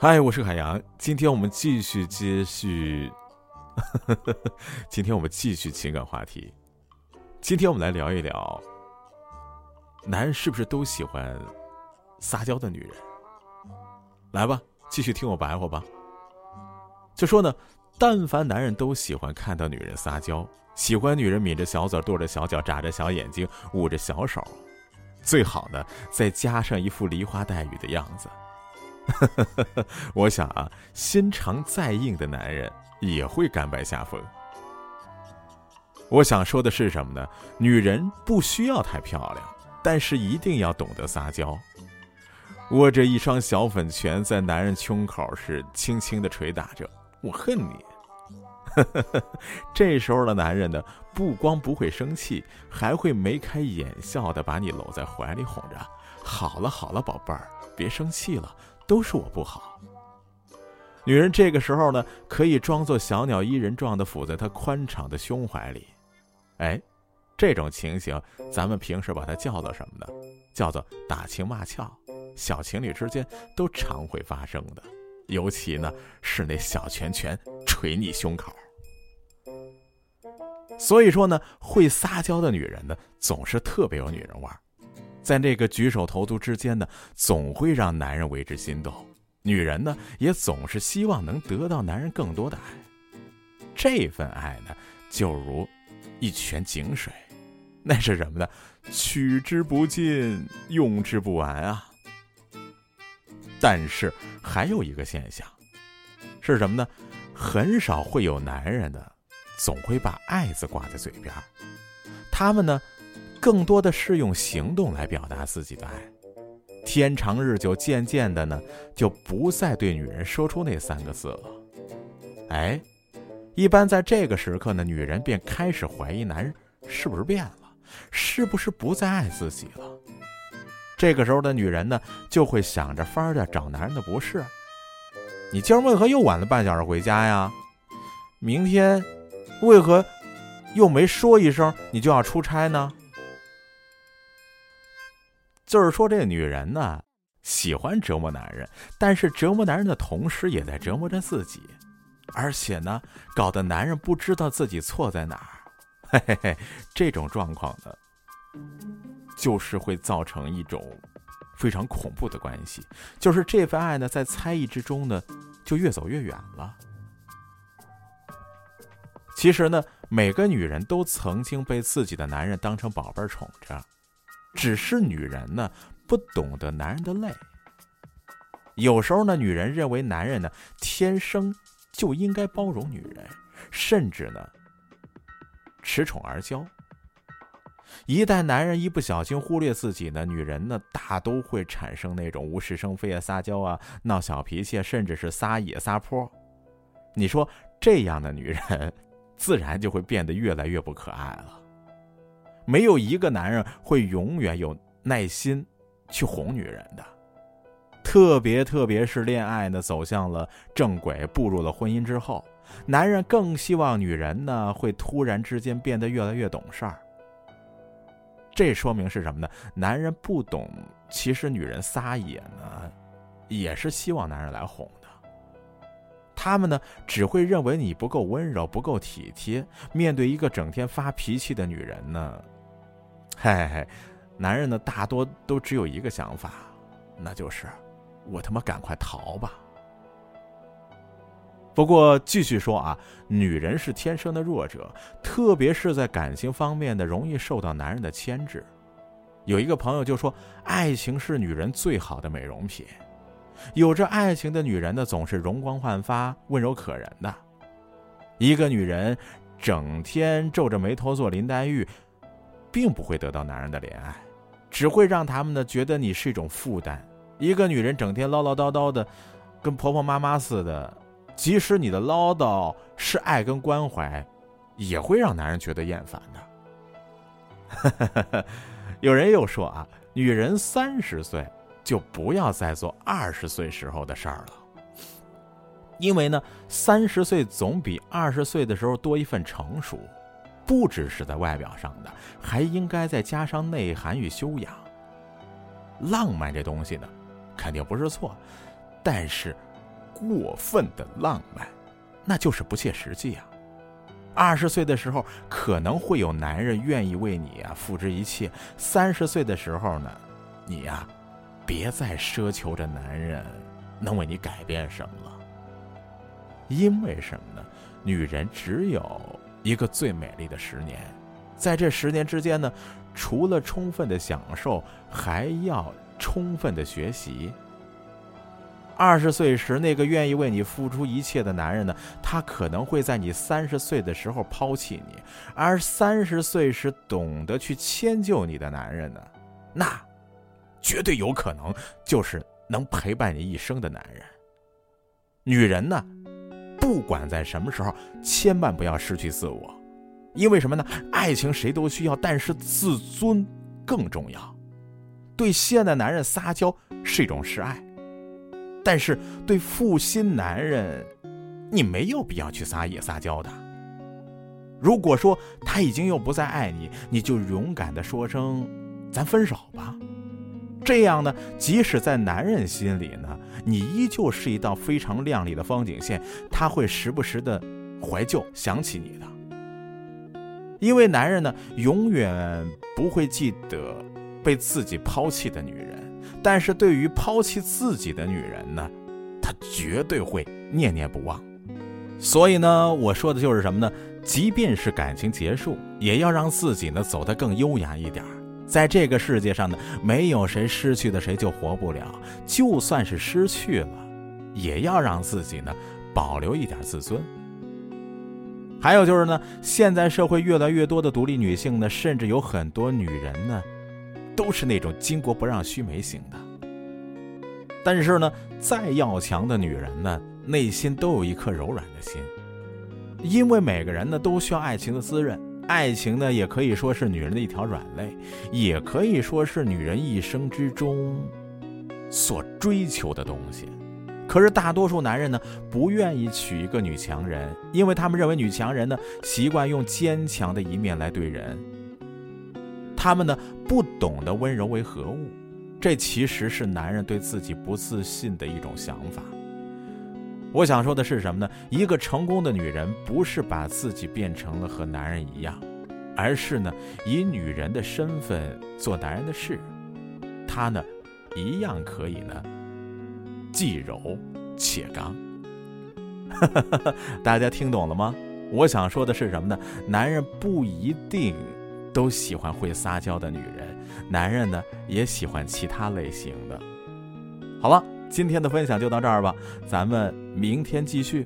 嗨，我是海洋，今天我们继续接续，今天我们继续情感话题。今天我们来聊一聊，男人是不是都喜欢撒娇的女人？来吧，继续听我白话吧。就说呢，但凡男人都喜欢看到女人撒娇，喜欢女人抿着小嘴、跺着小脚、眨着小眼睛、捂着小手，最好呢再加上一副梨花带雨的样子。我想啊，心肠再硬的男人也会甘拜下风。我想说的是什么呢？女人不需要太漂亮，但是一定要懂得撒娇。握着一双小粉拳，在男人胸口是轻轻的捶打着。我恨你。这时候的男人呢，不光不会生气，还会眉开眼笑的把你搂在怀里哄着。好了好了，宝贝儿，别生气了。都是我不好。女人这个时候呢，可以装作小鸟依人状的伏在他宽敞的胸怀里。哎，这种情形，咱们平时把它叫做什么呢？叫做打情骂俏。小情侣之间都常会发生的，尤其呢是那小拳拳捶你胸口。所以说呢，会撒娇的女人呢，总是特别有女人味儿。在那个举手投足之间呢，总会让男人为之心动。女人呢，也总是希望能得到男人更多的爱。这份爱呢，就如一泉井水，那是什么呢？取之不尽，用之不完啊。但是还有一个现象，是什么呢？很少会有男人的，总会把“爱”字挂在嘴边他们呢？更多的是用行动来表达自己的爱，天长日久，渐渐的呢，就不再对女人说出那三个字了。哎，一般在这个时刻呢，女人便开始怀疑男人是不是变了，是不是不再爱自己了。这个时候的女人呢，就会想着法儿的找男人的不是。你今儿为何又晚了半小时回家呀？明天为何又没说一声你就要出差呢？就是说，这女人呢，喜欢折磨男人，但是折磨男人的同时，也在折磨着自己，而且呢，搞得男人不知道自己错在哪儿。嘿嘿嘿，这种状况呢，就是会造成一种非常恐怖的关系，就是这份爱呢，在猜疑之中呢，就越走越远了。其实呢，每个女人都曾经被自己的男人当成宝贝宠着。只是女人呢，不懂得男人的累。有时候呢，女人认为男人呢，天生就应该包容女人，甚至呢，恃宠而骄。一旦男人一不小心忽略自己呢，女人呢，大都会产生那种无事生非啊、撒娇啊、闹小脾气，甚至是撒野撒泼。你说这样的女人，自然就会变得越来越不可爱了。没有一个男人会永远有耐心去哄女人的，特别特别是恋爱呢走向了正轨，步入了婚姻之后，男人更希望女人呢会突然之间变得越来越懂事儿。这说明是什么呢？男人不懂，其实女人撒野呢，也是希望男人来哄。他们呢只会认为你不够温柔，不够体贴。面对一个整天发脾气的女人呢？嘿嘿，男人呢大多都只有一个想法，那就是我他妈赶快逃吧。不过继续说啊，女人是天生的弱者，特别是在感情方面的容易受到男人的牵制。有一个朋友就说，爱情是女人最好的美容品，有着爱情的女人呢总是容光焕发、温柔可人的。一个女人整天皱着眉头做林黛玉。并不会得到男人的怜爱，只会让他们呢觉得你是一种负担。一个女人整天唠唠叨叨的，跟婆婆妈妈似的，即使你的唠叨是爱跟关怀，也会让男人觉得厌烦的。有人又说啊，女人三十岁就不要再做二十岁时候的事儿了，因为呢，三十岁总比二十岁的时候多一份成熟。不只是在外表上的，还应该再加上内涵与修养。浪漫这东西呢，肯定不是错，但是过分的浪漫，那就是不切实际啊。二十岁的时候可能会有男人愿意为你啊付之一切，三十岁的时候呢，你呀，别再奢求着男人能为你改变什么了。因为什么呢？女人只有一个最美丽的十年，在这十年之间呢，除了充分的享受，还要充分的学习。二十岁时，那个愿意为你付出一切的男人呢，他可能会在你三十岁的时候抛弃你；而三十岁时懂得去迁就你的男人呢，那绝对有可能就是能陪伴你一生的男人。女人呢？不管在什么时候，千万不要失去自我，因为什么呢？爱情谁都需要，但是自尊更重要。对心爱的男人撒娇是一种示爱，但是对负心男人，你没有必要去撒野撒娇的。如果说他已经又不再爱你，你就勇敢的说声“咱分手吧”。这样呢，即使在男人心里呢，你依旧是一道非常亮丽的风景线，他会时不时的怀旧想起你的。因为男人呢，永远不会记得被自己抛弃的女人，但是对于抛弃自己的女人呢，他绝对会念念不忘。所以呢，我说的就是什么呢？即便是感情结束，也要让自己呢走得更优雅一点。在这个世界上呢，没有谁失去的谁就活不了。就算是失去了，也要让自己呢保留一点自尊。还有就是呢，现在社会越来越多的独立女性呢，甚至有很多女人呢，都是那种巾帼不让须眉型的。但是呢，再要强的女人呢，内心都有一颗柔软的心，因为每个人呢都需要爱情的滋润。爱情呢，也可以说是女人的一条软肋，也可以说是女人一生之中所追求的东西。可是大多数男人呢，不愿意娶一个女强人，因为他们认为女强人呢，习惯用坚强的一面来对人。他们呢，不懂得温柔为何物，这其实是男人对自己不自信的一种想法。我想说的是什么呢？一个成功的女人不是把自己变成了和男人一样，而是呢以女人的身份做男人的事。她呢一样可以呢既柔且刚。大家听懂了吗？我想说的是什么呢？男人不一定都喜欢会撒娇的女人，男人呢也喜欢其他类型的。好了。今天的分享就到这儿吧，咱们明天继续。